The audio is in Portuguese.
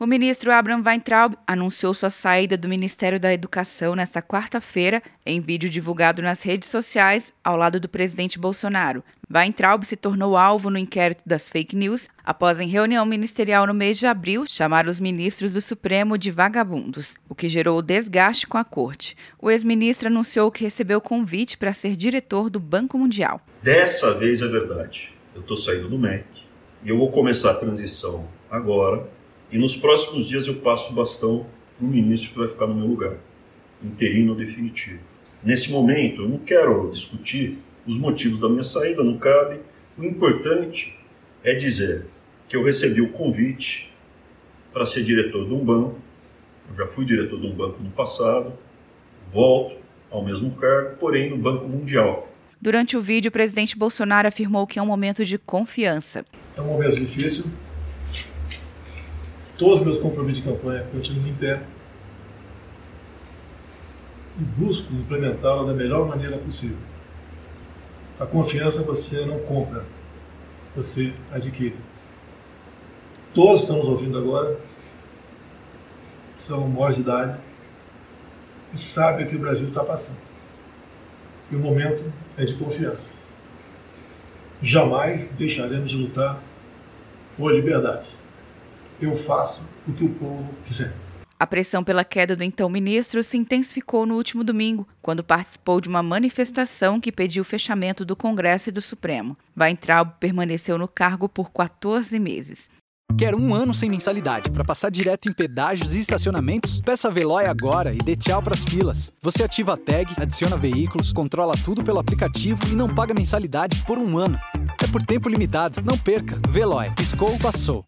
O ministro Abraham Weintraub anunciou sua saída do Ministério da Educação nesta quarta-feira em vídeo divulgado nas redes sociais ao lado do presidente Bolsonaro. Weintraub se tornou alvo no inquérito das fake news após, em reunião ministerial no mês de abril, chamar os ministros do Supremo de vagabundos, o que gerou desgaste com a corte. O ex-ministro anunciou que recebeu convite para ser diretor do Banco Mundial. Dessa vez é verdade. Eu estou saindo do MEC e eu vou começar a transição agora e nos próximos dias eu passo o bastão para o ministro que vai ficar no meu lugar, interino definitivo. Nesse momento, eu não quero discutir os motivos da minha saída, não cabe. O importante é dizer que eu recebi o convite para ser diretor de um banco. Eu já fui diretor de um banco no passado, volto ao mesmo cargo, porém no Banco Mundial. Durante o vídeo, o presidente Bolsonaro afirmou que é um momento de confiança. É um momento difícil, todos os meus compromissos de campanha continuam em pé e busco implementá-la da melhor maneira possível. A confiança você não compra, você adquire. Todos que estão nos ouvindo agora são maiores de idade e sabem o que o Brasil está passando. E o momento é de confiança. Jamais deixaremos de lutar por liberdade eu faço o que o povo quiser. A pressão pela queda do então ministro se intensificou no último domingo, quando participou de uma manifestação que pediu o fechamento do Congresso e do Supremo. Weintraub permaneceu no cargo por 14 meses. Quer um ano sem mensalidade para passar direto em pedágios e estacionamentos? Peça a Veloy agora e dê tchau para as filas. Você ativa a tag, adiciona veículos, controla tudo pelo aplicativo e não paga mensalidade por um ano. É por tempo limitado. Não perca. Veloy. Piscou, passou.